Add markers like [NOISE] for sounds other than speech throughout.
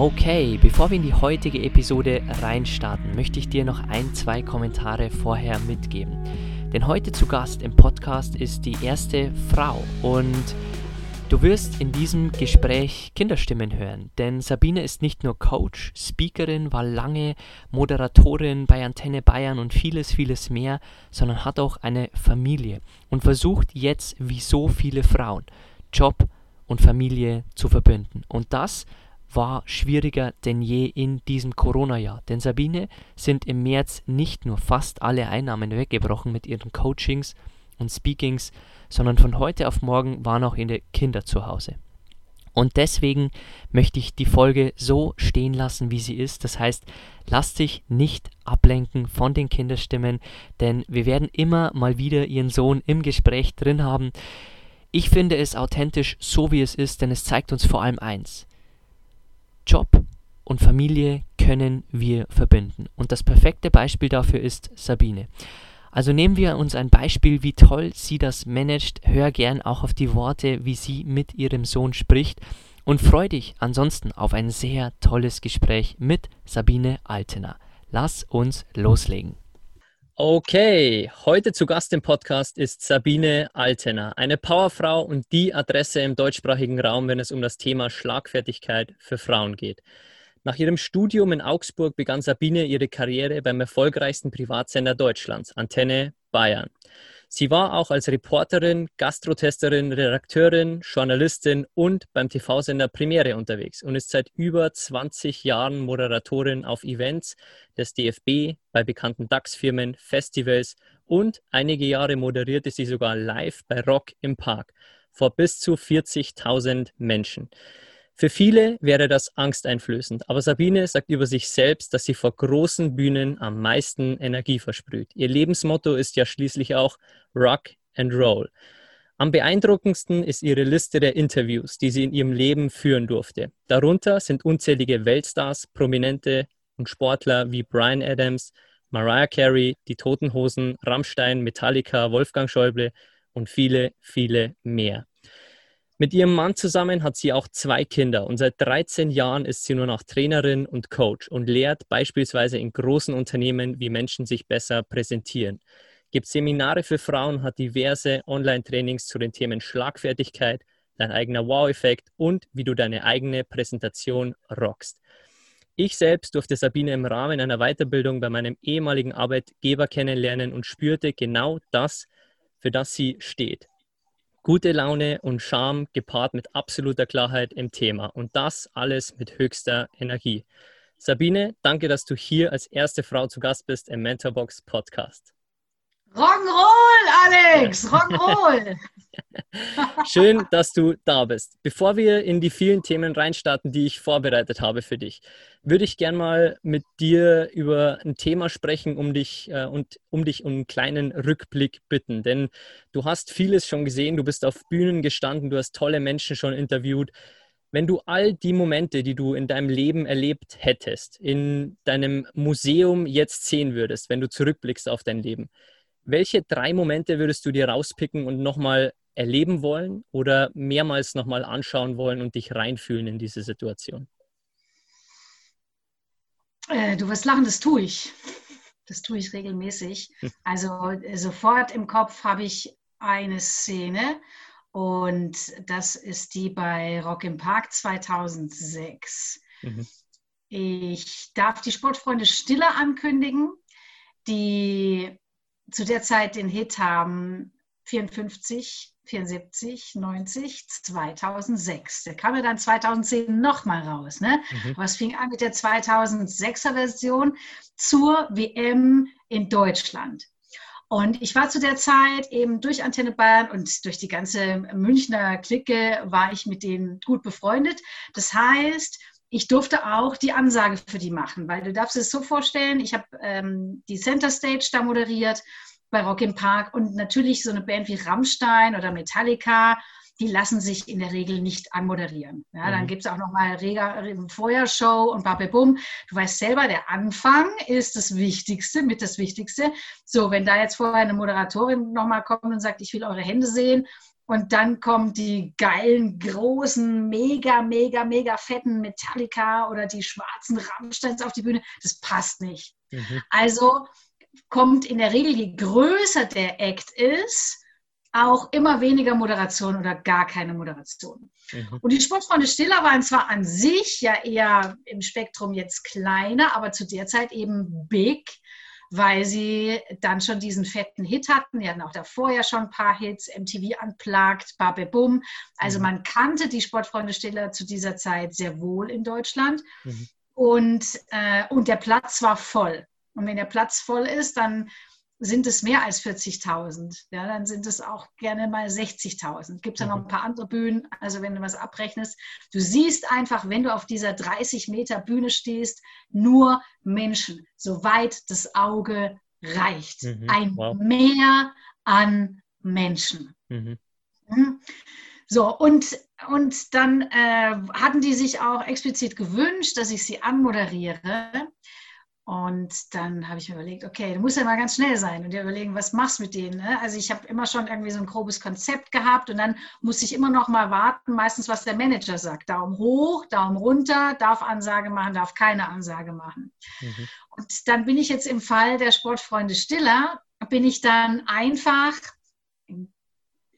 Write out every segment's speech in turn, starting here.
Okay, bevor wir in die heutige Episode reinstarten, möchte ich dir noch ein, zwei Kommentare vorher mitgeben. Denn heute zu Gast im Podcast ist die erste Frau und du wirst in diesem Gespräch Kinderstimmen hören. Denn Sabine ist nicht nur Coach, Speakerin, war lange Moderatorin bei Antenne Bayern und vieles, vieles mehr, sondern hat auch eine Familie und versucht jetzt, wie so viele Frauen, Job und Familie zu verbinden. Und das war schwieriger denn je in diesem Corona-Jahr. Denn Sabine sind im März nicht nur fast alle Einnahmen weggebrochen mit ihren Coachings und Speakings, sondern von heute auf morgen waren auch ihre Kinder zu Hause. Und deswegen möchte ich die Folge so stehen lassen, wie sie ist. Das heißt, lass dich nicht ablenken von den Kinderstimmen, denn wir werden immer mal wieder ihren Sohn im Gespräch drin haben. Ich finde es authentisch, so wie es ist, denn es zeigt uns vor allem eins. Job und Familie können wir verbinden. Und das perfekte Beispiel dafür ist Sabine. Also nehmen wir uns ein Beispiel, wie toll sie das managt. Hör gern auch auf die Worte, wie sie mit ihrem Sohn spricht. Und freu dich ansonsten auf ein sehr tolles Gespräch mit Sabine Altener. Lass uns loslegen. Okay, heute zu Gast im Podcast ist Sabine Altener, eine Powerfrau und die Adresse im deutschsprachigen Raum, wenn es um das Thema Schlagfertigkeit für Frauen geht. Nach ihrem Studium in Augsburg begann Sabine ihre Karriere beim erfolgreichsten Privatsender Deutschlands, Antenne Bayern. Sie war auch als Reporterin, Gastrotesterin, Redakteurin, Journalistin und beim TV-Sender Premiere unterwegs und ist seit über 20 Jahren Moderatorin auf Events des DFB, bei bekannten DAX-Firmen, Festivals und einige Jahre moderierte sie sogar live bei Rock im Park vor bis zu 40.000 Menschen. Für viele wäre das angsteinflößend, aber Sabine sagt über sich selbst, dass sie vor großen Bühnen am meisten Energie versprüht. Ihr Lebensmotto ist ja schließlich auch Rock and Roll. Am beeindruckendsten ist ihre Liste der Interviews, die sie in ihrem Leben führen durfte. Darunter sind unzählige Weltstars, Prominente und Sportler wie Brian Adams, Mariah Carey, die Toten Hosen, Rammstein, Metallica, Wolfgang Schäuble und viele, viele mehr. Mit ihrem Mann zusammen hat sie auch zwei Kinder und seit 13 Jahren ist sie nur noch Trainerin und Coach und lehrt beispielsweise in großen Unternehmen, wie Menschen sich besser präsentieren. Gibt Seminare für Frauen, hat diverse Online-Trainings zu den Themen Schlagfertigkeit, dein eigener Wow-Effekt und wie du deine eigene Präsentation rockst. Ich selbst durfte Sabine im Rahmen einer Weiterbildung bei meinem ehemaligen Arbeitgeber kennenlernen und spürte genau das, für das sie steht gute Laune und Charme gepaart mit absoluter Klarheit im Thema und das alles mit höchster Energie. Sabine, danke, dass du hier als erste Frau zu Gast bist im Mentorbox Podcast. Rock'n'Roll, Alex, Rock'n'Roll. [LAUGHS] Schön, dass du da bist. Bevor wir in die vielen Themen reinstarten, die ich vorbereitet habe für dich, würde ich gern mal mit dir über ein Thema sprechen, um dich äh, und um dich um einen kleinen Rückblick bitten. Denn du hast vieles schon gesehen, du bist auf Bühnen gestanden, du hast tolle Menschen schon interviewt. Wenn du all die Momente, die du in deinem Leben erlebt hättest, in deinem Museum jetzt sehen würdest, wenn du zurückblickst auf dein Leben, welche drei Momente würdest du dir rauspicken und nochmal erleben wollen oder mehrmals nochmal anschauen wollen und dich reinfühlen in diese Situation? Äh, du wirst lachen, das tue ich. Das tue ich regelmäßig. Hm. Also äh, sofort im Kopf habe ich eine Szene und das ist die bei Rock im Park 2006. Mhm. Ich darf die Sportfreunde Stille ankündigen, die zu der Zeit den Hit haben 54, 74, 90, 2006. Der kam ja dann 2010 nochmal raus. Ne? Mhm. Aber es fing an mit der 2006er Version zur WM in Deutschland. Und ich war zu der Zeit eben durch Antenne Bayern und durch die ganze Münchner Clique war ich mit denen gut befreundet. Das heißt, ich durfte auch die Ansage für die machen, weil du darfst es so vorstellen, ich habe ähm, die Center Stage da moderiert bei Rock im Park und natürlich so eine Band wie Rammstein oder Metallica, die lassen sich in der Regel nicht anmoderieren. Ja, mhm. Dann gibt es auch nochmal Feuershow und Babebum. Du weißt selber, der Anfang ist das Wichtigste, mit das Wichtigste. So, wenn da jetzt vorher eine Moderatorin nochmal kommt und sagt, ich will eure Hände sehen und dann kommen die geilen, großen, mega, mega, mega fetten Metallica oder die schwarzen Rammsteins auf die Bühne. Das passt nicht. Mhm. Also kommt in der Regel, je größer der Act ist, auch immer weniger Moderation oder gar keine Moderation. Mhm. Und die Sportfreunde Stiller waren zwar an sich ja eher im Spektrum jetzt kleiner, aber zu der Zeit eben big weil sie dann schon diesen fetten Hit hatten. Die hatten auch davor ja schon ein paar Hits, MTV Unplugged, Babe Bum. Also mhm. man kannte die Sportfreunde Stiller zu dieser Zeit sehr wohl in Deutschland. Mhm. Und, äh, und der Platz war voll. Und wenn der Platz voll ist, dann sind es mehr als 40.000. Ja, dann sind es auch gerne mal 60.000. Gibt es ja noch ein paar andere Bühnen. Also wenn du was abrechnest, du siehst einfach, wenn du auf dieser 30 Meter Bühne stehst, nur Menschen, soweit das Auge reicht. Mhm. Ein wow. Meer an Menschen. Mhm. mhm. So, und, und dann äh, hatten die sich auch explizit gewünscht, dass ich sie anmoderiere. Und dann habe ich mir überlegt, okay, du musst ja mal ganz schnell sein und dir überlegen, was machst du mit denen. Ne? Also ich habe immer schon irgendwie so ein grobes Konzept gehabt und dann musste ich immer noch mal warten, meistens was der Manager sagt. Daumen hoch, Daumen runter, darf Ansage machen, darf keine Ansage machen. Mhm. Und dann bin ich jetzt im Fall der Sportfreunde Stiller, bin ich dann einfach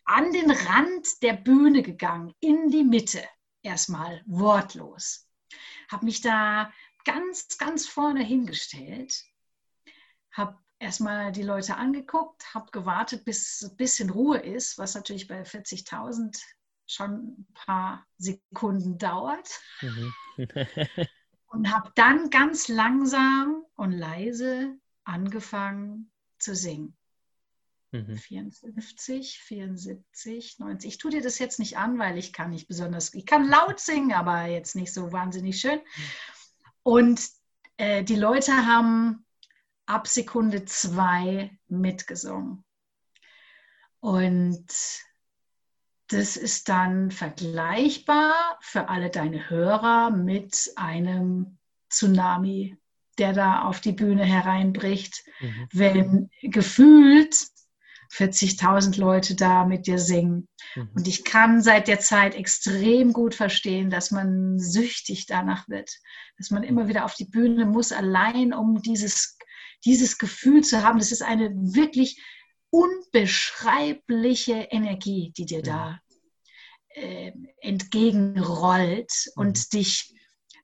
an den Rand der Bühne gegangen, in die Mitte, erstmal wortlos. Habe mich da ganz, ganz vorne hingestellt, habe erstmal die Leute angeguckt, habe gewartet, bis ein bisschen Ruhe ist, was natürlich bei 40.000 schon ein paar Sekunden dauert. Mhm. [LAUGHS] und habe dann ganz langsam und leise angefangen zu singen. Mhm. 54, 74, 90. Ich tue dir das jetzt nicht an, weil ich kann nicht besonders, ich kann laut singen, aber jetzt nicht so wahnsinnig schön. Mhm. Und äh, die Leute haben ab Sekunde zwei mitgesungen. Und das ist dann vergleichbar für alle deine Hörer mit einem Tsunami, der da auf die Bühne hereinbricht, mhm. wenn gefühlt 40.000 Leute da mit dir singen. Mhm. Und ich kann seit der Zeit extrem gut verstehen, dass man süchtig danach wird, dass man immer wieder auf die Bühne muss, allein um dieses, dieses Gefühl zu haben. Das ist eine wirklich unbeschreibliche Energie, die dir da äh, entgegenrollt und mhm. dich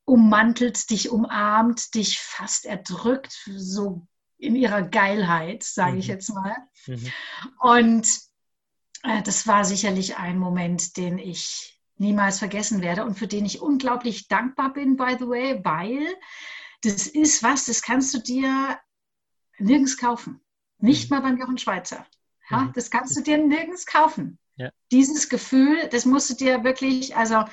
ummantelt, dich umarmt, dich fast erdrückt, so in ihrer Geilheit, sage mhm. ich jetzt mal. Mhm. Und äh, das war sicherlich ein Moment, den ich niemals vergessen werde und für den ich unglaublich dankbar bin, by the way, weil das ist was, das kannst du dir nirgends kaufen. Nicht mhm. mal beim Jochen Schweizer. Ja, mhm. das kannst du dir nirgends kaufen. Ja. Dieses Gefühl, das musst du dir wirklich, also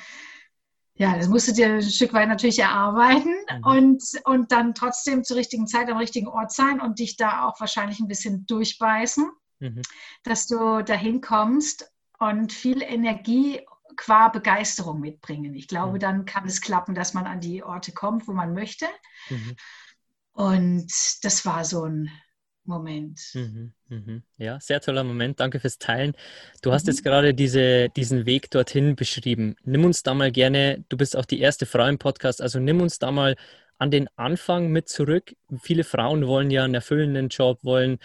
ja, das musst du dir ein Stück weit natürlich erarbeiten mhm. und, und dann trotzdem zur richtigen Zeit am richtigen Ort sein und dich da auch wahrscheinlich ein bisschen durchbeißen, mhm. dass du dahin kommst und viel Energie qua Begeisterung mitbringen. Ich glaube, mhm. dann kann es klappen, dass man an die Orte kommt, wo man möchte. Mhm. Und das war so ein Moment. Mhm, mhm. Ja, sehr toller Moment. Danke fürs Teilen. Du hast mhm. jetzt gerade diese, diesen Weg dorthin beschrieben. Nimm uns da mal gerne, du bist auch die erste Frau im Podcast, also nimm uns da mal an den Anfang mit zurück. Viele Frauen wollen ja einen erfüllenden Job, wollen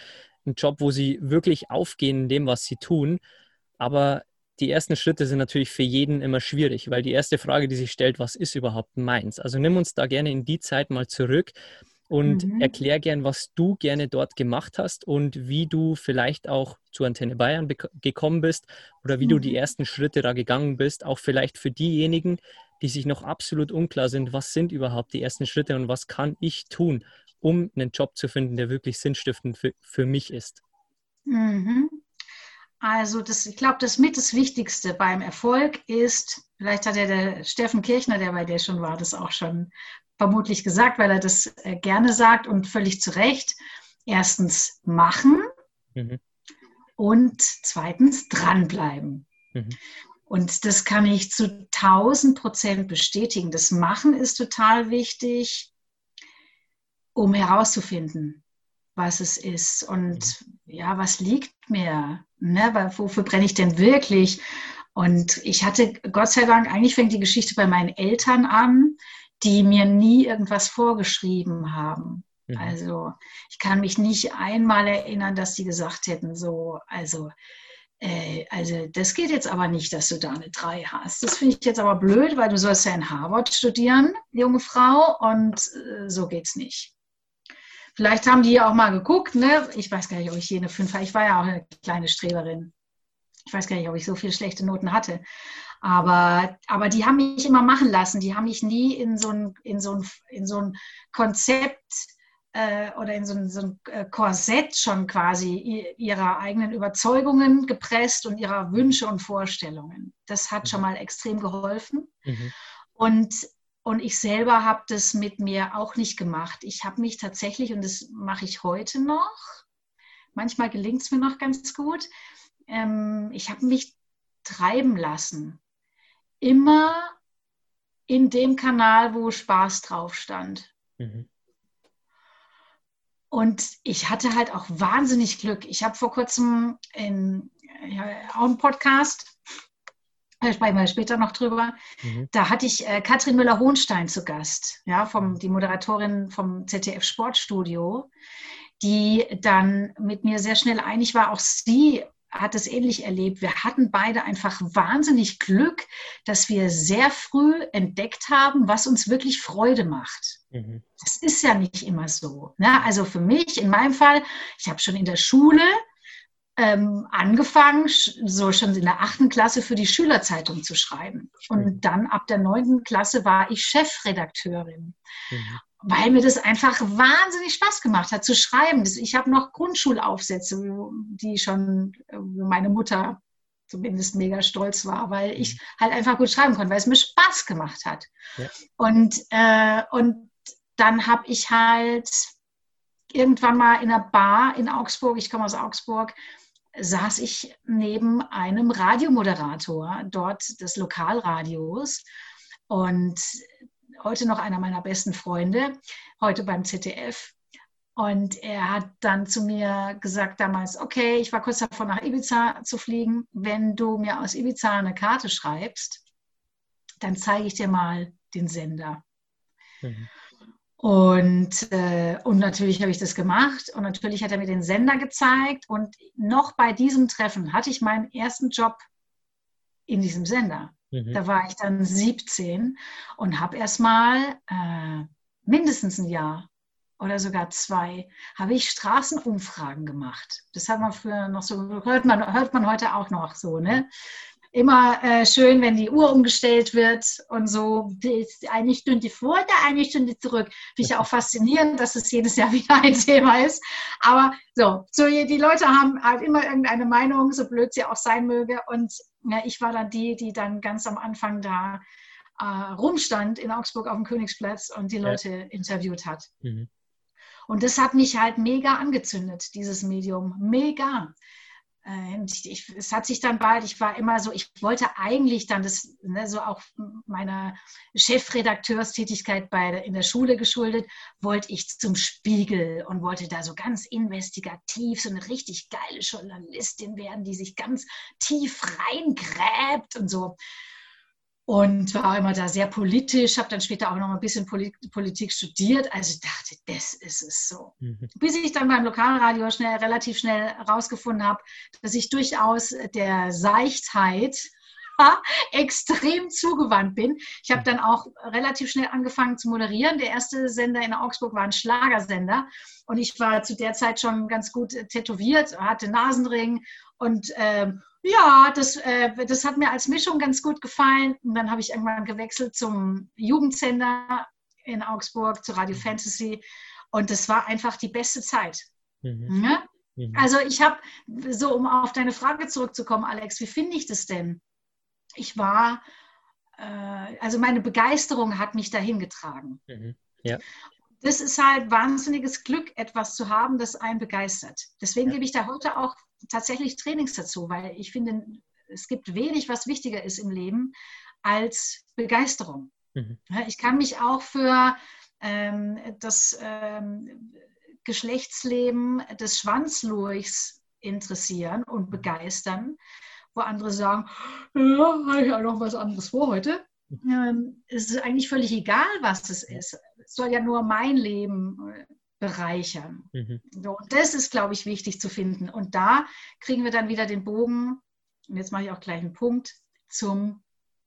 einen Job, wo sie wirklich aufgehen in dem, was sie tun. Aber die ersten Schritte sind natürlich für jeden immer schwierig, weil die erste Frage, die sich stellt, was ist überhaupt meins? Also nimm uns da gerne in die Zeit mal zurück und mhm. erklär gern, was du gerne dort gemacht hast und wie du vielleicht auch zu Antenne Bayern gekommen bist oder wie mhm. du die mhm. ersten Schritte da gegangen bist, auch vielleicht für diejenigen, die sich noch absolut unklar sind, was sind überhaupt die ersten Schritte und was kann ich tun, um einen Job zu finden, der wirklich sinnstiftend für, für mich ist. Mhm. Also das, ich glaube, das mit das Wichtigste beim Erfolg ist, vielleicht hat ja der Steffen Kirchner, der bei dir schon war, das auch schon vermutlich gesagt, weil er das äh, gerne sagt und völlig zu Recht. Erstens machen mhm. und zweitens dranbleiben. Mhm. Und das kann ich zu 1000 Prozent bestätigen. Das Machen ist total wichtig, um herauszufinden, was es ist und ja, was liegt mir, ne? wofür brenne ich denn wirklich? Und ich hatte, Gott sei Dank, eigentlich fängt die Geschichte bei meinen Eltern an, die mir nie irgendwas vorgeschrieben haben. Mhm. Also ich kann mich nicht einmal erinnern, dass die gesagt hätten, so, also, äh, also das geht jetzt aber nicht, dass du da eine 3 hast. Das finde ich jetzt aber blöd, weil du sollst ja in Harvard studieren, junge Frau, und äh, so geht's nicht. Vielleicht haben die ja auch mal geguckt, ne? Ich weiß gar nicht, ob ich eine 5 habe. Ich war ja auch eine kleine Streberin. Ich weiß gar nicht, ob ich so viele schlechte Noten hatte. Aber, aber die haben mich immer machen lassen. Die haben mich nie in so ein, in so ein, in so ein Konzept äh, oder in so ein, so ein äh, Korsett schon quasi ihrer eigenen Überzeugungen gepresst und ihrer Wünsche und Vorstellungen. Das hat schon mhm. mal extrem geholfen. Mhm. Und und ich selber habe das mit mir auch nicht gemacht. Ich habe mich tatsächlich, und das mache ich heute noch, manchmal gelingt es mir noch ganz gut, ähm, ich habe mich treiben lassen. Immer in dem Kanal, wo Spaß drauf stand. Mhm. Und ich hatte halt auch wahnsinnig Glück. Ich habe vor kurzem in, ja, auch einen Podcast da sprechen wir später noch drüber. Mhm. Da hatte ich äh, Katrin Müller-Hohenstein zu Gast, ja, vom, die Moderatorin vom ZDF Sportstudio, die dann mit mir sehr schnell einig war. Auch sie hat es ähnlich erlebt. Wir hatten beide einfach wahnsinnig Glück, dass wir sehr früh entdeckt haben, was uns wirklich Freude macht. Mhm. Das ist ja nicht immer so. Ne? Also für mich, in meinem Fall, ich habe schon in der Schule ähm, angefangen, so schon in der achten Klasse für die Schülerzeitung zu schreiben. Und dann ab der neunten Klasse war ich Chefredakteurin. Mhm. Weil mir das einfach wahnsinnig Spaß gemacht hat zu schreiben. Ich habe noch Grundschulaufsätze, die schon wo meine Mutter zumindest mega stolz war, weil ich mhm. halt einfach gut schreiben konnte, weil es mir Spaß gemacht hat. Ja. Und, äh, und dann habe ich halt irgendwann mal in einer Bar in Augsburg, ich komme aus Augsburg, saß ich neben einem Radiomoderator dort des Lokalradios und heute noch einer meiner besten Freunde, heute beim ZDF. Und er hat dann zu mir gesagt damals, okay, ich war kurz davor, nach Ibiza zu fliegen. Wenn du mir aus Ibiza eine Karte schreibst, dann zeige ich dir mal den Sender. Mhm. Und, äh, und natürlich habe ich das gemacht und natürlich hat er mir den Sender gezeigt und noch bei diesem Treffen hatte ich meinen ersten Job in diesem Sender. Mhm. Da war ich dann 17 und habe erstmal äh, mindestens ein Jahr oder sogar zwei, habe ich Straßenumfragen gemacht. Das hat man früher noch so, hört man, hört man heute auch noch so, ne? immer äh, schön, wenn die Uhr umgestellt wird und so eine Stunde vor der eine Stunde zurück. Finde ich auch [LAUGHS] faszinierend, dass es jedes Jahr [LAUGHS] wieder ein Thema ist. Aber so, so die Leute haben halt immer irgendeine Meinung, so blöd sie auch sein möge. Und ja, ich war dann die, die dann ganz am Anfang da äh, rumstand in Augsburg auf dem Königsplatz und die Leute ja. interviewt hat. Mhm. Und das hat mich halt mega angezündet, dieses Medium. Mega. Äh, ich, ich, es hat sich dann bald, ich war immer so, ich wollte eigentlich dann das, ne, so auch meiner Chefredakteurstätigkeit bei, in der Schule geschuldet, wollte ich zum Spiegel und wollte da so ganz investigativ so eine richtig geile Journalistin werden, die sich ganz tief reingräbt und so und war immer da sehr politisch, habe dann später auch noch ein bisschen Politik studiert. Also ich dachte, das ist es so. Mhm. Bis ich dann beim Lokalradio schnell, relativ schnell herausgefunden habe, dass ich durchaus der Seichtheit [LAUGHS] extrem zugewandt bin. Ich habe dann auch relativ schnell angefangen zu moderieren. Der erste Sender in Augsburg war ein Schlagersender und ich war zu der Zeit schon ganz gut tätowiert, hatte Nasenring und ähm, ja, das, äh, das hat mir als Mischung ganz gut gefallen. Und dann habe ich irgendwann gewechselt zum Jugendsender in Augsburg, zu Radio mhm. Fantasy. Und das war einfach die beste Zeit. Mhm. Ja? Mhm. Also ich habe, so um auf deine Frage zurückzukommen, Alex, wie finde ich das denn? Ich war, äh, also meine Begeisterung hat mich dahin getragen. Mhm. Ja. Das ist halt wahnsinniges Glück, etwas zu haben, das einen begeistert. Deswegen ja. gebe ich da heute auch tatsächlich Trainings dazu, weil ich finde, es gibt wenig, was wichtiger ist im Leben als Begeisterung. Mhm. Ich kann mich auch für ähm, das ähm, Geschlechtsleben des Schwanzlurchs interessieren und begeistern, wo andere sagen, ja, habe ich ja noch was anderes vor heute. Ähm, es ist eigentlich völlig egal, was es ist. Es soll ja nur mein Leben äh, bereichern. Mhm. So, und das ist, glaube ich, wichtig zu finden. Und da kriegen wir dann wieder den Bogen, und jetzt mache ich auch gleich einen Punkt, zum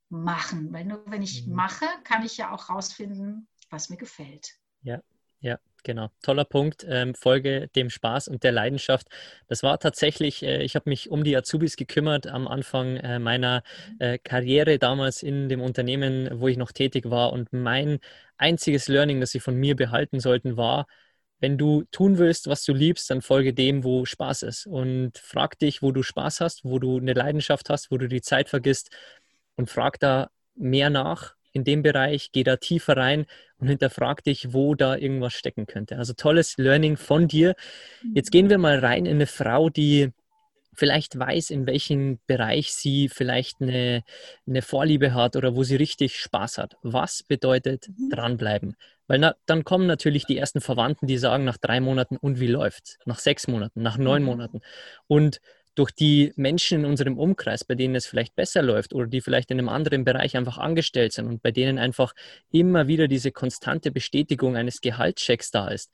Machen. Weil nur wenn ich mhm. mache, kann ich ja auch rausfinden, was mir gefällt. Ja, ja, genau. Toller Punkt. Ähm, Folge dem Spaß und der Leidenschaft. Das war tatsächlich, äh, ich habe mich um die Azubis gekümmert am Anfang äh, meiner äh, Karriere damals in dem Unternehmen, wo ich noch tätig war. Und mein einziges Learning, das sie von mir behalten sollten, war, wenn du tun willst, was du liebst, dann folge dem, wo Spaß ist. Und frag dich, wo du Spaß hast, wo du eine Leidenschaft hast, wo du die Zeit vergisst und frag da mehr nach in dem Bereich, geh da tiefer rein und hinterfrag dich, wo da irgendwas stecken könnte. Also tolles Learning von dir. Jetzt gehen wir mal rein in eine Frau, die vielleicht weiß, in welchem Bereich sie vielleicht eine, eine Vorliebe hat oder wo sie richtig Spaß hat. Was bedeutet mhm. dranbleiben? Weil na, dann kommen natürlich die ersten Verwandten, die sagen nach drei Monaten, und wie läuft's? Nach sechs Monaten, nach neun mhm. Monaten. Und durch die Menschen in unserem Umkreis, bei denen es vielleicht besser läuft oder die vielleicht in einem anderen Bereich einfach angestellt sind und bei denen einfach immer wieder diese konstante Bestätigung eines Gehaltschecks da ist,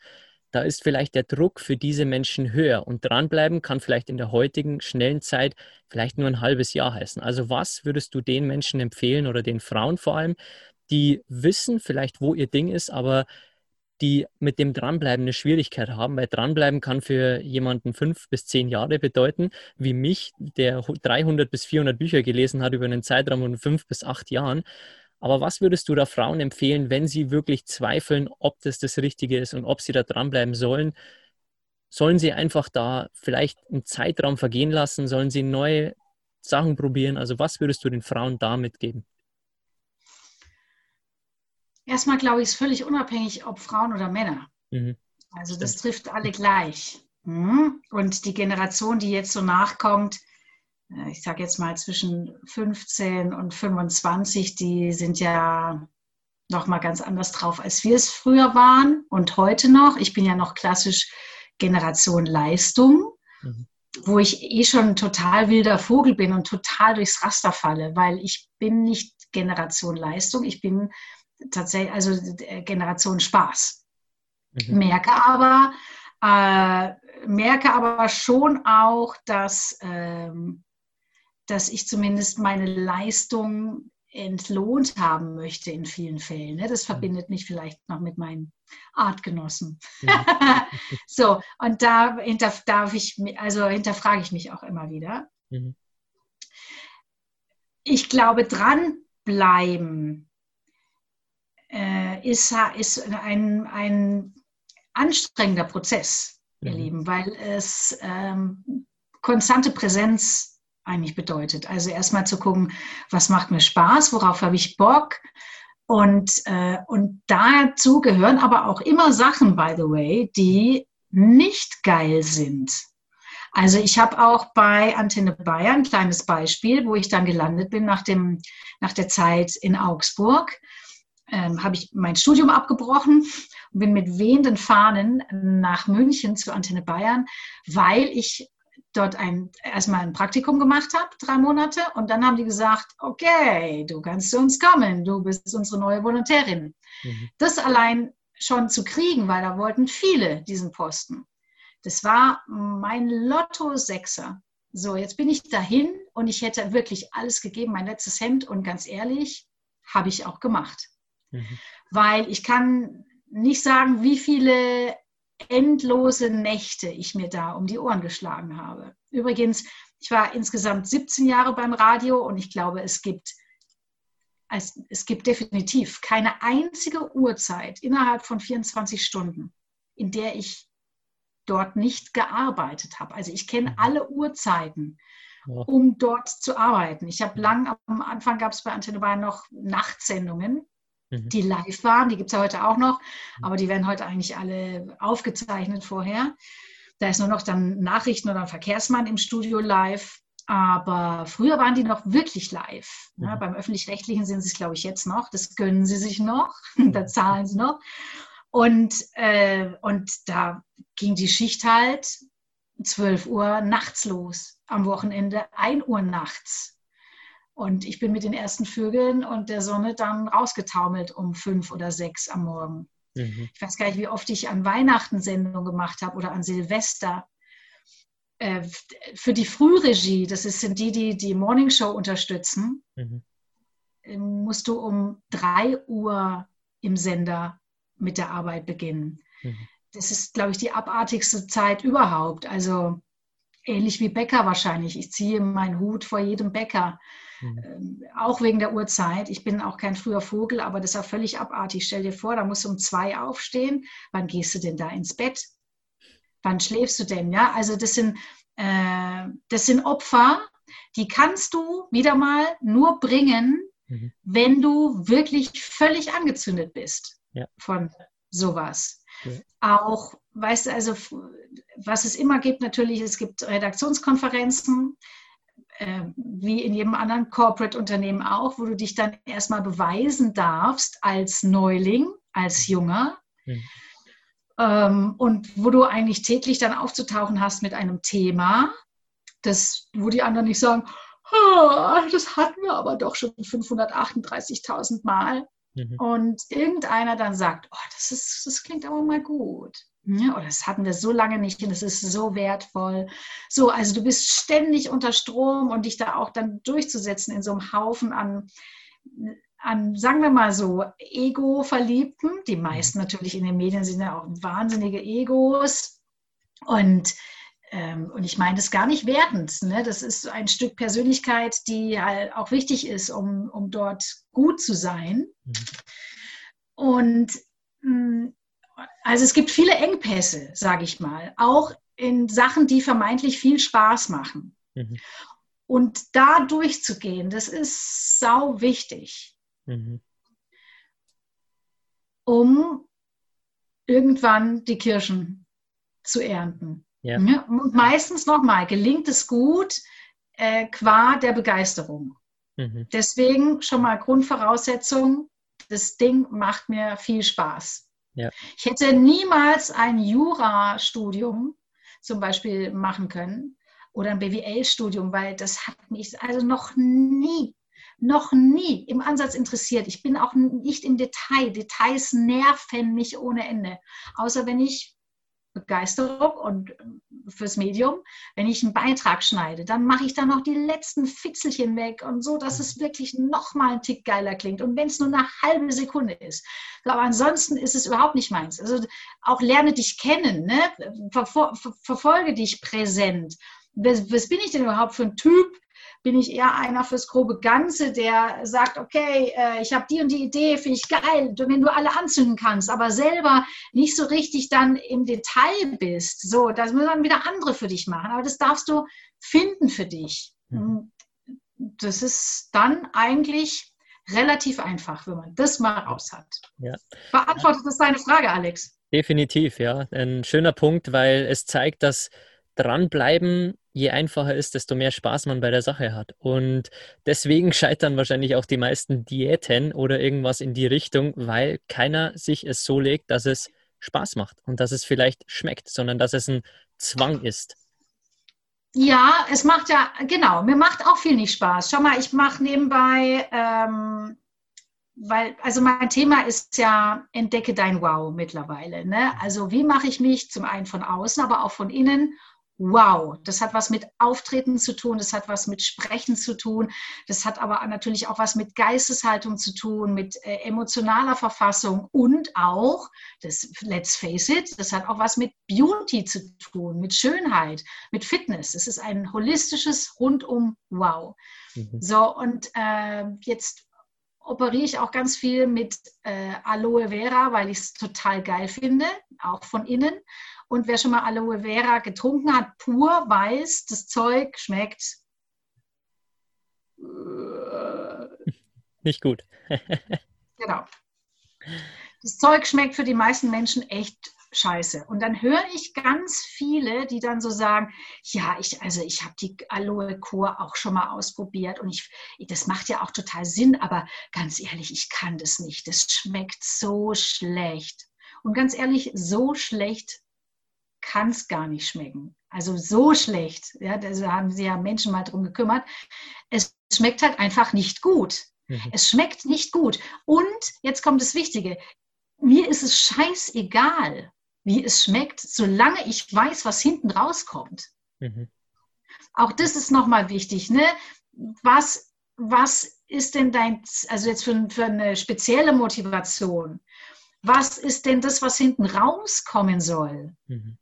da ist vielleicht der Druck für diese Menschen höher und dranbleiben kann vielleicht in der heutigen schnellen Zeit vielleicht nur ein halbes Jahr heißen. Also was würdest du den Menschen empfehlen oder den Frauen vor allem, die wissen vielleicht, wo ihr Ding ist, aber die mit dem Dranbleiben eine Schwierigkeit haben, weil Dranbleiben kann für jemanden fünf bis zehn Jahre bedeuten, wie mich, der 300 bis 400 Bücher gelesen hat über einen Zeitraum von fünf bis acht Jahren. Aber was würdest du da Frauen empfehlen, wenn sie wirklich zweifeln, ob das das Richtige ist und ob sie da dranbleiben sollen? Sollen sie einfach da vielleicht einen Zeitraum vergehen lassen? Sollen sie neue Sachen probieren? Also was würdest du den Frauen da mitgeben? Erstmal glaube ich, ist völlig unabhängig, ob Frauen oder Männer. Mhm. Also das trifft alle gleich. Mhm. Und die Generation, die jetzt so nachkommt, äh, ich sage jetzt mal zwischen 15 und 25, die sind ja noch mal ganz anders drauf, als wir es früher waren und heute noch. Ich bin ja noch klassisch Generation Leistung, mhm. wo ich eh schon total wilder Vogel bin und total durchs Raster falle, weil ich bin nicht Generation Leistung, ich bin tatsächlich, also Generation Spaß. Mhm. Merke aber, äh, merke aber schon auch, dass, ähm, dass ich zumindest meine Leistung entlohnt haben möchte in vielen Fällen. Ne? Das mhm. verbindet mich vielleicht noch mit meinen Artgenossen. Mhm. [LAUGHS] so, und da hinter, darf ich, also hinterfrage ich mich auch immer wieder. Mhm. Ich glaube, dranbleiben äh, ist, ist ein, ein anstrengender Prozess, ihr mhm. Lieben, weil es ähm, konstante Präsenz eigentlich bedeutet. Also erstmal zu gucken, was macht mir Spaß, worauf habe ich Bock. Und, äh, und dazu gehören aber auch immer Sachen, by the way, die nicht geil sind. Also ich habe auch bei Antenne Bayern ein kleines Beispiel, wo ich dann gelandet bin nach, dem, nach der Zeit in Augsburg ähm, habe ich mein Studium abgebrochen und bin mit wehenden Fahnen nach München zu Antenne Bayern, weil ich dort ein, erstmal ein Praktikum gemacht habe, drei Monate. Und dann haben die gesagt, okay, du kannst zu uns kommen, du bist unsere neue Volontärin. Mhm. Das allein schon zu kriegen, weil da wollten viele diesen Posten. Das war mein Lotto-Sechser. So, jetzt bin ich dahin und ich hätte wirklich alles gegeben, mein letztes Hemd. Und ganz ehrlich, habe ich auch gemacht. Mhm. Weil ich kann nicht sagen, wie viele endlose Nächte ich mir da um die Ohren geschlagen habe. Übrigens, ich war insgesamt 17 Jahre beim Radio und ich glaube, es gibt, es, es gibt definitiv keine einzige Uhrzeit innerhalb von 24 Stunden, in der ich dort nicht gearbeitet habe. Also ich kenne mhm. alle Uhrzeiten, um dort zu arbeiten. Ich habe lang, am Anfang gab es bei Antenne Bayern noch Nachtsendungen, mhm. die live waren. Die gibt es ja heute auch noch, mhm. aber die werden heute eigentlich alle aufgezeichnet vorher. Da ist nur noch dann Nachrichten oder ein Verkehrsmann im Studio live. Aber früher waren die noch wirklich live. Mhm. Ja, beim öffentlich-rechtlichen sind sie es, glaube ich, jetzt noch. Das gönnen sie sich noch. [LAUGHS] da zahlen sie noch. Und, äh, und da ging die Schicht halt 12 Uhr nachts los, am Wochenende 1 Uhr nachts. Und ich bin mit den ersten Vögeln und der Sonne dann rausgetaumelt um fünf oder sechs am Morgen. Mhm. Ich weiß gar nicht, wie oft ich an Weihnachten Sendungen gemacht habe oder an Silvester. Äh, für die Frühregie, das sind die, die die Morningshow unterstützen, mhm. Ähm, musst du um 3 Uhr im Sender mit der Arbeit beginnen. Mhm. Das ist, glaube ich, die abartigste Zeit überhaupt. Also ähnlich wie Bäcker wahrscheinlich. Ich ziehe meinen Hut vor jedem Bäcker. Mhm. Ähm, auch wegen der Uhrzeit. Ich bin auch kein früher Vogel, aber das ist auch völlig abartig. Stell dir vor, da musst du um zwei aufstehen. Wann gehst du denn da ins Bett? Wann schläfst du denn? Ja, also das sind, äh, das sind Opfer, die kannst du wieder mal nur bringen, mhm. wenn du wirklich völlig angezündet bist ja. von sowas. Ja. Auch, weißt du, also was es immer gibt, natürlich, es gibt Redaktionskonferenzen, wie in jedem anderen Corporate-Unternehmen auch, wo du dich dann erstmal beweisen darfst als Neuling, als Junger. Mhm. Ähm, und wo du eigentlich täglich dann aufzutauchen hast mit einem Thema, das, wo die anderen nicht sagen, oh, das hatten wir aber doch schon 538.000 Mal. Mhm. Und irgendeiner dann sagt, oh, das, ist, das klingt aber mal gut. Ja, oder das hatten wir so lange nicht und es ist so wertvoll. So, also du bist ständig unter Strom und dich da auch dann durchzusetzen in so einem Haufen an, an sagen wir mal so, Ego-Verliebten. Die meisten mhm. natürlich in den Medien sind ja auch wahnsinnige Egos. Und, ähm, und ich meine das gar nicht wertend. Ne? Das ist ein Stück Persönlichkeit, die halt auch wichtig ist, um, um dort gut zu sein. Mhm. Und mh, hm, also es gibt viele Engpässe, sage ich mal, auch in Sachen, die vermeintlich viel Spaß machen. Mhm. Und da durchzugehen, das ist sau wichtig, mhm. um irgendwann die Kirschen zu ernten. Ja. Und meistens nochmal gelingt es gut äh, qua der Begeisterung. Mhm. Deswegen schon mal Grundvoraussetzung, das Ding macht mir viel Spaß. Ja. Ich hätte niemals ein Jurastudium zum Beispiel machen können oder ein BWL-Studium, weil das hat mich also noch nie, noch nie im Ansatz interessiert. Ich bin auch nicht im Detail. Details nerven mich ohne Ende. Außer wenn ich Begeisterung und fürs Medium, wenn ich einen Beitrag schneide, dann mache ich da noch die letzten Fitzelchen weg und so, dass es wirklich noch mal einen Tick geiler klingt. Und wenn es nur eine halbe Sekunde ist. Aber ansonsten ist es überhaupt nicht meins. Also auch lerne dich kennen, ne? Verfol verfolge dich präsent. Was bin ich denn überhaupt für ein Typ? Bin ich eher einer fürs grobe Ganze, der sagt, okay, äh, ich habe die und die Idee, finde ich geil, wenn du alle anzünden kannst, aber selber nicht so richtig dann im Detail bist. So, das müssen dann wieder andere für dich machen. Aber das darfst du finden für dich. Mhm. Das ist dann eigentlich relativ einfach, wenn man das mal raus hat. Ja. Beantwortet das deine Frage, Alex? Definitiv, ja. Ein schöner Punkt, weil es zeigt, dass dranbleiben je einfacher ist, desto mehr Spaß man bei der Sache hat. Und deswegen [LAUGHS] scheitern wahrscheinlich auch die meisten Diäten oder irgendwas in die Richtung, weil keiner sich es so legt, dass es Spaß macht und dass es vielleicht schmeckt, sondern dass es ein Zwang ist. Ja, es macht ja, genau, mir macht auch viel nicht Spaß. Schau mal, ich mache nebenbei, ähm, weil, also mein Thema ist ja, entdecke dein Wow mittlerweile. Ne? Also wie mache ich mich zum einen von außen, aber auch von innen wow, das hat was mit Auftreten zu tun, das hat was mit Sprechen zu tun, das hat aber natürlich auch was mit Geisteshaltung zu tun, mit äh, emotionaler Verfassung und auch, das, let's face it, das hat auch was mit Beauty zu tun, mit Schönheit, mit Fitness. Es ist ein holistisches rundum Wow. Mhm. So, und äh, jetzt operiere ich auch ganz viel mit äh, Aloe Vera, weil ich es total geil finde, auch von innen. Und wer schon mal Aloe Vera getrunken hat, pur weiß, das Zeug schmeckt nicht gut. [LAUGHS] genau. Das Zeug schmeckt für die meisten Menschen echt scheiße. Und dann höre ich ganz viele, die dann so sagen, ja, ich, also ich habe die Aloe Kur auch schon mal ausprobiert und ich, das macht ja auch total Sinn, aber ganz ehrlich, ich kann das nicht. Das schmeckt so schlecht. Und ganz ehrlich, so schlecht kann es gar nicht schmecken. Also so schlecht. Ja, da haben sich ja Menschen mal drum gekümmert. Es schmeckt halt einfach nicht gut. Mhm. Es schmeckt nicht gut. Und jetzt kommt das Wichtige. Mir ist es scheißegal, wie es schmeckt, solange ich weiß, was hinten rauskommt. Mhm. Auch das ist nochmal wichtig. Ne? Was, was ist denn dein, also jetzt für, für eine spezielle Motivation, was ist denn das, was hinten rauskommen soll? Mhm.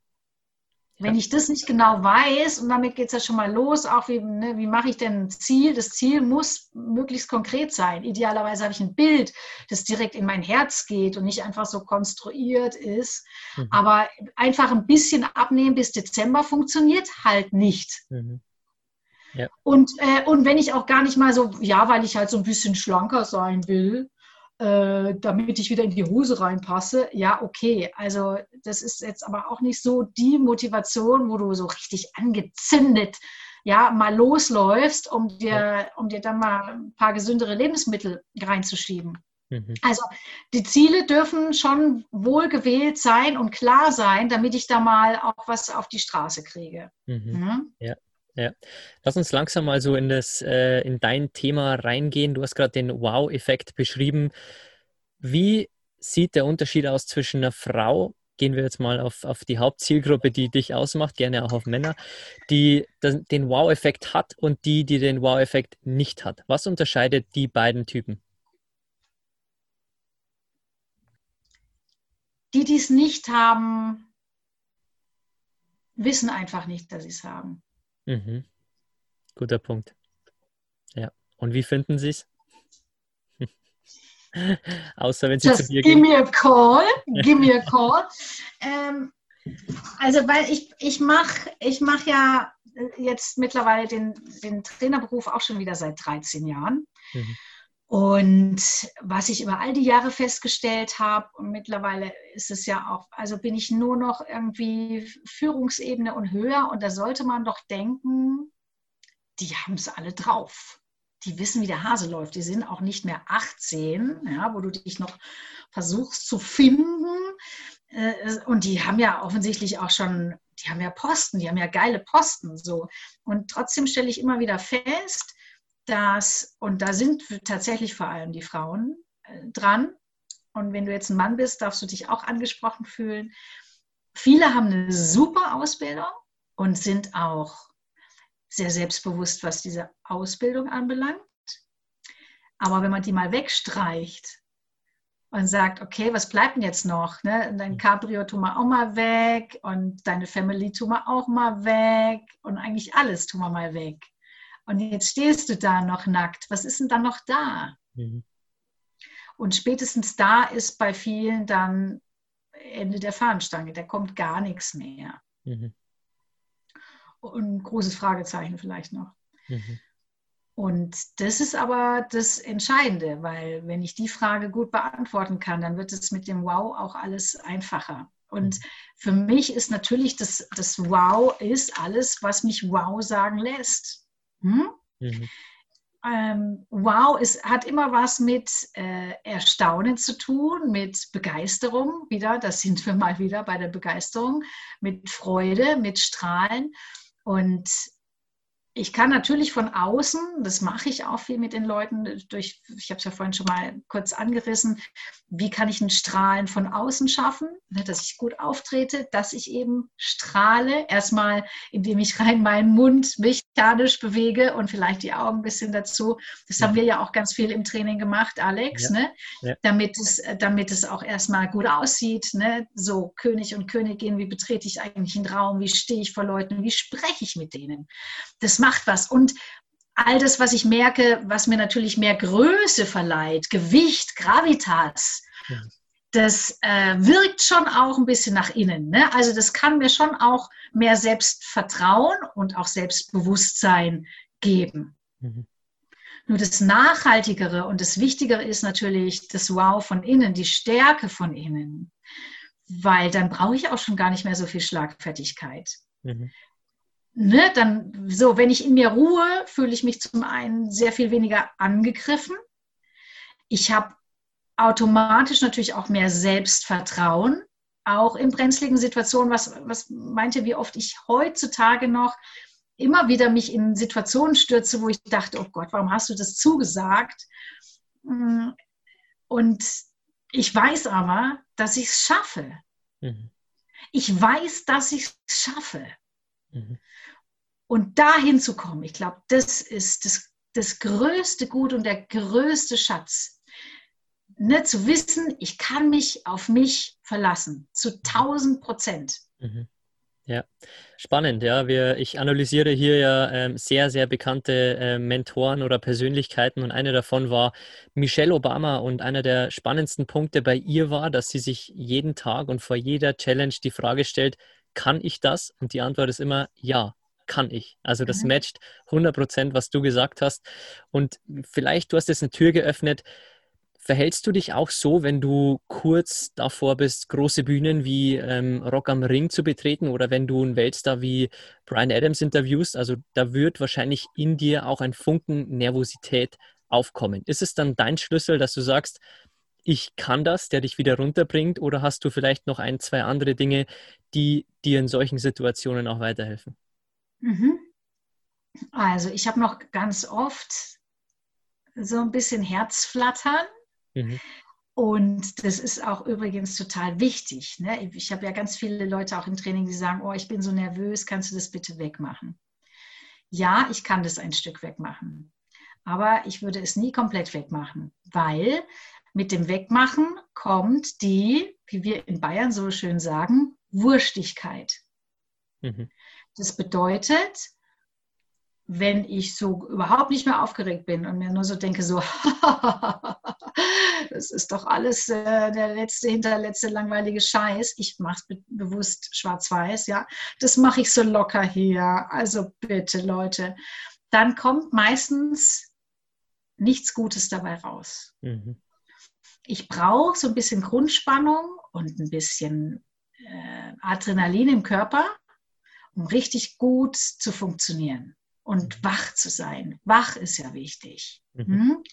Wenn ich das nicht genau weiß, und damit geht es ja schon mal los, auch wie, ne, wie mache ich denn ein Ziel? Das Ziel muss möglichst konkret sein. Idealerweise habe ich ein Bild, das direkt in mein Herz geht und nicht einfach so konstruiert ist. Mhm. Aber einfach ein bisschen abnehmen bis Dezember funktioniert halt nicht. Mhm. Ja. Und, äh, und wenn ich auch gar nicht mal so, ja, weil ich halt so ein bisschen schlanker sein will, äh, damit ich wieder in die Hose reinpasse, ja, okay. Also das ist jetzt aber auch nicht so die Motivation, wo du so richtig angezündet ja, mal losläufst, um dir, um dir dann mal ein paar gesündere Lebensmittel reinzuschieben. Mhm. Also die Ziele dürfen schon wohl gewählt sein und klar sein, damit ich da mal auch was auf die Straße kriege. Mhm. Mhm. Ja. Ja, lass uns langsam mal so in das, äh, in dein Thema reingehen. Du hast gerade den Wow-Effekt beschrieben. Wie sieht der Unterschied aus zwischen einer Frau, gehen wir jetzt mal auf, auf die Hauptzielgruppe, die dich ausmacht, gerne auch auf Männer, die den Wow-Effekt hat und die, die den Wow-Effekt nicht hat? Was unterscheidet die beiden Typen? Die, die es nicht haben, wissen einfach nicht, dass sie es haben. Mhm. Guter Punkt. Ja. Und wie finden Sie es? [LAUGHS] Außer wenn Sie Just zu dir gehen. Give me a call. [LAUGHS] Give me a call. ähm, also, weil ich, ich mache ich mach ja jetzt mittlerweile den, den Trainerberuf auch schon wieder seit 13 Jahren. Mhm. Und was ich über all die Jahre festgestellt habe, und mittlerweile ist es ja auch, also bin ich nur noch irgendwie Führungsebene und höher. Und da sollte man doch denken, die haben es alle drauf. Die wissen, wie der Hase läuft. Die sind auch nicht mehr 18, ja, wo du dich noch versuchst zu finden. Äh, und die haben ja offensichtlich auch schon, die haben ja Posten, die haben ja geile Posten. So. Und trotzdem stelle ich immer wieder fest, dass, und da sind tatsächlich vor allem die Frauen äh, dran, und wenn du jetzt ein Mann bist, darfst du dich auch angesprochen fühlen. Viele haben eine super Ausbildung und sind auch sehr selbstbewusst, was diese Ausbildung anbelangt. Aber wenn man die mal wegstreicht und sagt, okay, was bleibt denn jetzt noch? Ne? Dein Cabrio tun wir auch mal weg und deine Family tun wir auch mal weg und eigentlich alles tun wir mal weg. Und jetzt stehst du da noch nackt. Was ist denn dann noch da? Mhm. Und spätestens da ist bei vielen dann Ende der Fahnenstange. Da kommt gar nichts mehr. Mhm. Und ein großes Fragezeichen vielleicht noch. Mhm. Und das ist aber das Entscheidende, weil wenn ich die Frage gut beantworten kann, dann wird es mit dem Wow auch alles einfacher. Und mhm. für mich ist natürlich das, das Wow ist alles, was mich Wow sagen lässt. Hm? Mhm. Ähm, wow, es hat immer was mit äh, Erstaunen zu tun, mit Begeisterung wieder, das sind wir mal wieder bei der Begeisterung, mit Freude, mit Strahlen. Und ich kann natürlich von außen, das mache ich auch viel mit den Leuten, durch, ich habe es ja vorhin schon mal kurz angerissen, wie kann ich ein Strahlen von außen schaffen, ne, dass ich gut auftrete, dass ich eben strahle, erstmal indem ich rein meinen Mund mechanisch bewege und vielleicht die Augen ein bisschen dazu. Das haben wir ja auch ganz viel im Training gemacht, Alex, ja. Ne? Ja. Damit, es, damit es auch erstmal gut aussieht. Ne? So König und Königin, wie betrete ich eigentlich einen Raum, wie stehe ich vor Leuten, wie spreche ich mit denen. Das macht macht was. Und all das, was ich merke, was mir natürlich mehr Größe verleiht, Gewicht, Gravitas, das äh, wirkt schon auch ein bisschen nach innen. Ne? Also das kann mir schon auch mehr Selbstvertrauen und auch Selbstbewusstsein geben. Mhm. Nur das Nachhaltigere und das Wichtigere ist natürlich das Wow von innen, die Stärke von innen. Weil dann brauche ich auch schon gar nicht mehr so viel Schlagfertigkeit. Mhm. Ne, dann so, wenn ich in mir ruhe, fühle ich mich zum einen sehr viel weniger angegriffen. Ich habe automatisch natürlich auch mehr Selbstvertrauen, auch in brenzligen Situationen. Was, was meinte, wie oft ich heutzutage noch immer wieder mich in Situationen stürze, wo ich dachte, oh Gott, warum hast du das zugesagt? Mm, und ich weiß aber, dass ich es schaffe. Mhm. Ich weiß, dass ich es schaffe. Mhm. Und dahin zu kommen, ich glaube, das ist das, das größte Gut und der größte Schatz, ne, zu wissen, ich kann mich auf mich verlassen, zu 1000 Prozent. Mhm. Ja, spannend. Ja, wir, ich analysiere hier ja ähm, sehr, sehr bekannte äh, Mentoren oder Persönlichkeiten und eine davon war Michelle Obama und einer der spannendsten Punkte bei ihr war, dass sie sich jeden Tag und vor jeder Challenge die Frage stellt, kann ich das? Und die Antwort ist immer ja kann ich. Also das mhm. matcht 100 Prozent, was du gesagt hast. Und vielleicht, du hast jetzt eine Tür geöffnet, Verhältst du dich auch so, wenn du kurz davor bist, große Bühnen wie ähm, Rock am Ring zu betreten oder wenn du einen Weltstar wie Brian Adams interviewst? Also da wird wahrscheinlich in dir auch ein Funken Nervosität aufkommen. Ist es dann dein Schlüssel, dass du sagst, ich kann das, der dich wieder runterbringt, oder hast du vielleicht noch ein, zwei andere Dinge, die dir in solchen Situationen auch weiterhelfen? Mhm. Also ich habe noch ganz oft so ein bisschen Herzflattern Mhm. Und das ist auch übrigens total wichtig. Ne? Ich habe ja ganz viele Leute auch im Training, die sagen, oh, ich bin so nervös, kannst du das bitte wegmachen? Ja, ich kann das ein Stück wegmachen. Aber ich würde es nie komplett wegmachen, weil mit dem Wegmachen kommt die, wie wir in Bayern so schön sagen, Wurstigkeit. Mhm. Das bedeutet, wenn ich so überhaupt nicht mehr aufgeregt bin und mir nur so denke, so, [LAUGHS] das ist doch alles äh, der letzte, hinterletzte langweilige Scheiß. Ich mache es be bewusst schwarz-weiß, ja. Das mache ich so locker hier. Also bitte, Leute. Dann kommt meistens nichts Gutes dabei raus. Mhm. Ich brauche so ein bisschen Grundspannung und ein bisschen äh, Adrenalin im Körper, um richtig gut zu funktionieren und wach zu sein. Wach ist ja wichtig. Mhm. Hm?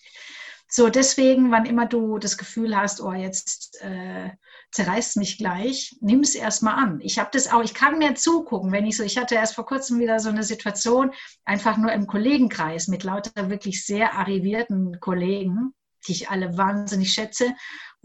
So, deswegen, wann immer du das Gefühl hast, oh, jetzt äh, zerreißt mich gleich, nimm es erstmal an. Ich habe das auch, ich kann mir zugucken, wenn ich so, ich hatte erst vor kurzem wieder so eine Situation, einfach nur im Kollegenkreis mit lauter wirklich sehr arrivierten Kollegen, die ich alle wahnsinnig schätze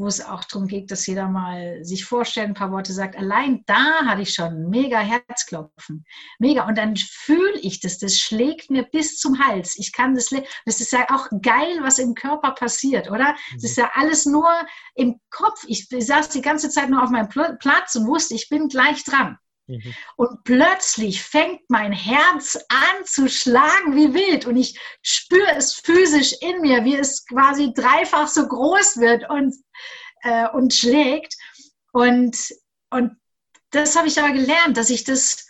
wo es auch darum geht, dass jeder mal sich vorstellt, ein paar Worte sagt. Allein da hatte ich schon mega Herzklopfen. Mega. Und dann fühle ich das. Das schlägt mir bis zum Hals. Ich kann das, das ist ja auch geil, was im Körper passiert, oder? Das ist ja alles nur im Kopf. Ich saß die ganze Zeit nur auf meinem Platz und wusste, ich bin gleich dran. Mhm. Und plötzlich fängt mein Herz an zu schlagen wie wild und ich spüre es physisch in mir, wie es quasi dreifach so groß wird und, äh, und schlägt. Und, und das habe ich aber gelernt, dass ich das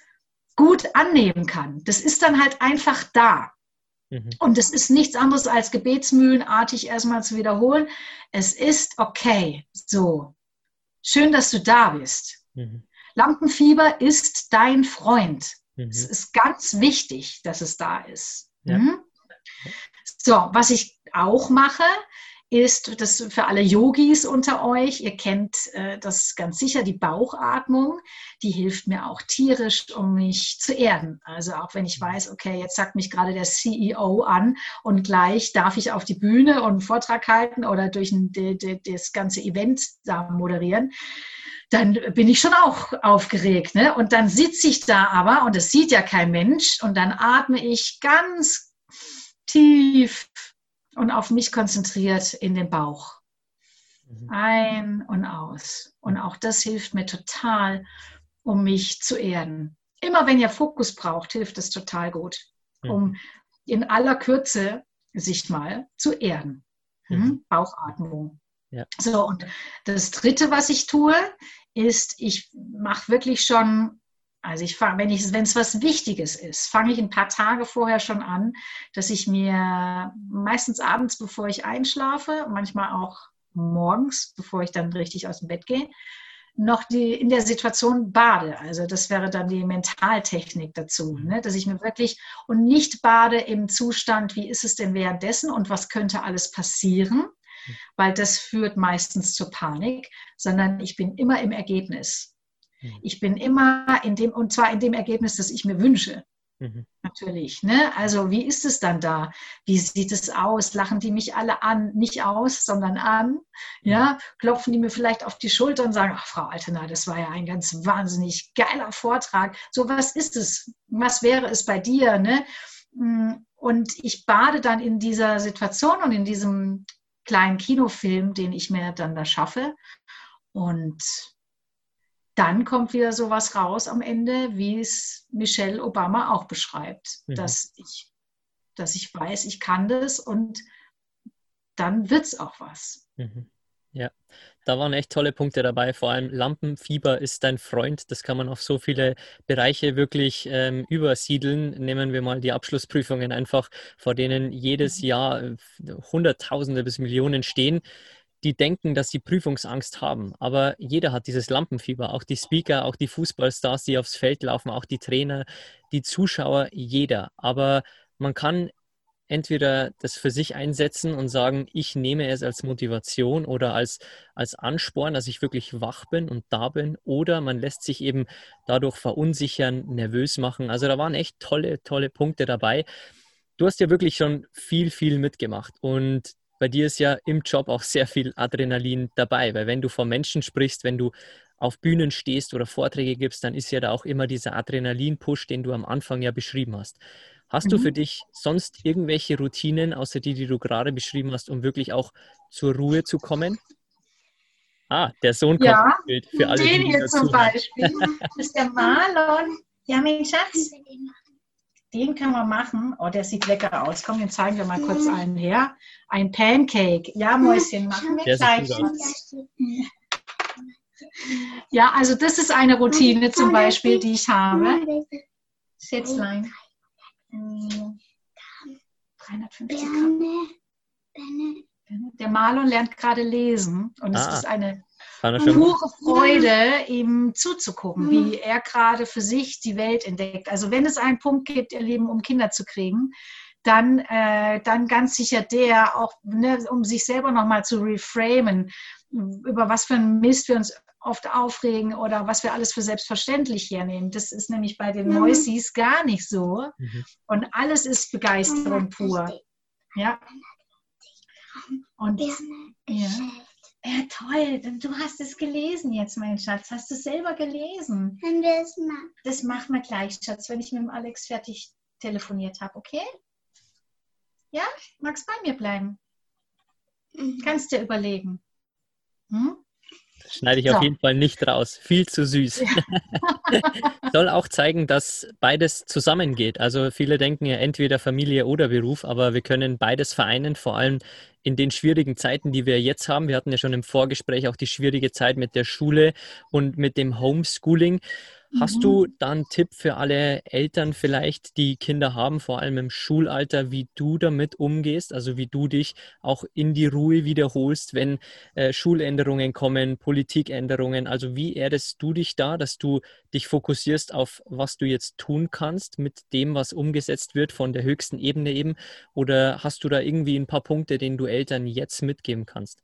gut annehmen kann. Das ist dann halt einfach da. Mhm. Und es ist nichts anderes als gebetsmühlenartig erstmal zu wiederholen. Es ist okay. So. Schön, dass du da bist. Mhm. Lampenfieber ist dein Freund. Mhm. Es ist ganz wichtig, dass es da ist. Ja. Mhm. So, was ich auch mache, ist das für alle Yogis unter euch. Ihr kennt äh, das ganz sicher, die Bauchatmung. Die hilft mir auch tierisch, um mich zu erden. Also auch wenn ich mhm. weiß, okay, jetzt sagt mich gerade der CEO an und gleich darf ich auf die Bühne und einen Vortrag halten oder durch ein, das ganze Event da moderieren dann bin ich schon auch aufgeregt. Ne? Und dann sitze ich da aber, und das sieht ja kein Mensch, und dann atme ich ganz tief und auf mich konzentriert in den Bauch. Mhm. Ein und aus. Und auch das hilft mir total, um mich zu erden. Immer wenn ihr Fokus braucht, hilft es total gut, um in aller Kürze sich mal zu erden. Mhm. Bauchatmung. Ja. So, und das Dritte, was ich tue, ist, ich mache wirklich schon, also ich fange, wenn es wenn was Wichtiges ist, fange ich ein paar Tage vorher schon an, dass ich mir meistens abends, bevor ich einschlafe, manchmal auch morgens, bevor ich dann richtig aus dem Bett gehe, noch die, in der Situation bade. Also das wäre dann die Mentaltechnik dazu, ne? dass ich mir wirklich und nicht bade im Zustand, wie ist es denn währenddessen und was könnte alles passieren, weil das führt meistens zur Panik, sondern ich bin immer im Ergebnis. Mhm. Ich bin immer in dem, und zwar in dem Ergebnis, das ich mir wünsche. Mhm. Natürlich. Ne? Also wie ist es dann da? Wie sieht es aus? Lachen die mich alle an? Nicht aus, sondern an. Ja? Klopfen die mir vielleicht auf die Schulter und sagen, ach Frau Altena, das war ja ein ganz wahnsinnig geiler Vortrag. So, was ist es? Was wäre es bei dir? Ne? Mm, und ich bade dann in dieser Situation und in diesem kleinen Kinofilm, den ich mir dann da schaffe. Und dann kommt wieder sowas raus am Ende, wie es Michelle Obama auch beschreibt, mhm. dass, ich, dass ich weiß, ich kann das und dann wird es auch was. Mhm. Ja, da waren echt tolle Punkte dabei. Vor allem Lampenfieber ist dein Freund. Das kann man auf so viele Bereiche wirklich ähm, übersiedeln. Nehmen wir mal die Abschlussprüfungen einfach, vor denen jedes mhm. Jahr äh, Hunderttausende bis Millionen stehen die denken, dass sie Prüfungsangst haben. Aber jeder hat dieses Lampenfieber, auch die Speaker, auch die Fußballstars, die aufs Feld laufen, auch die Trainer, die Zuschauer, jeder. Aber man kann entweder das für sich einsetzen und sagen, ich nehme es als Motivation oder als, als Ansporn, dass ich wirklich wach bin und da bin, oder man lässt sich eben dadurch verunsichern, nervös machen. Also da waren echt tolle, tolle Punkte dabei. Du hast ja wirklich schon viel, viel mitgemacht und bei dir ist ja im Job auch sehr viel Adrenalin dabei, weil wenn du vor Menschen sprichst, wenn du auf Bühnen stehst oder Vorträge gibst, dann ist ja da auch immer dieser Adrenalin-Push, den du am Anfang ja beschrieben hast. Hast mhm. du für dich sonst irgendwelche Routinen, außer die, die du gerade beschrieben hast, um wirklich auch zur Ruhe zu kommen? Ah, der Sohn kommt ja, ins Bild für alle. Den hier zum Beispiel. Das ist der Marlon. Ja, mein Schatz den können wir machen. Oh, der sieht lecker aus. Komm, den zeigen wir mal kurz einen her. Ein Pancake. Ja, Mäuschen, machen wir gleich. Ja, also das ist eine Routine zum Beispiel, die ich habe. Schätzlein. 350 Gramm. Der Marlon lernt gerade lesen und es ah. ist eine pure Freude, ihm zuzugucken, wie er gerade für sich die Welt entdeckt. Also wenn es einen Punkt gibt im Leben, um Kinder zu kriegen, dann, äh, dann ganz sicher der, auch ne, um sich selber nochmal zu reframen, über was für ein Mist wir uns oft aufregen oder was wir alles für selbstverständlich hernehmen. Das ist nämlich bei den Mäusis gar nicht so. Mhm. Und alles ist Begeisterung pur. Ja. Und ja. Ja, toll. Du hast es gelesen jetzt, mein Schatz. Hast du es selber gelesen? Das, machen. das machen wir gleich, Schatz, wenn ich mit dem Alex fertig telefoniert habe, okay? Ja? Magst bei mir bleiben? Mhm. Kannst dir überlegen. Hm? Schneide ich so. auf jeden Fall nicht raus. Viel zu süß. Ja. [LAUGHS] Soll auch zeigen, dass beides zusammengeht. Also viele denken ja entweder Familie oder Beruf, aber wir können beides vereinen, vor allem in den schwierigen Zeiten, die wir jetzt haben. Wir hatten ja schon im Vorgespräch auch die schwierige Zeit mit der Schule und mit dem Homeschooling. Hast mhm. du da einen Tipp für alle Eltern vielleicht, die Kinder haben, vor allem im Schulalter, wie du damit umgehst, also wie du dich auch in die Ruhe wiederholst, wenn äh, Schuländerungen kommen, Politikänderungen, also wie erdest du dich da, dass du dich fokussierst auf, was du jetzt tun kannst mit dem, was umgesetzt wird von der höchsten Ebene eben, oder hast du da irgendwie ein paar Punkte, denen du Eltern jetzt mitgeben kannst?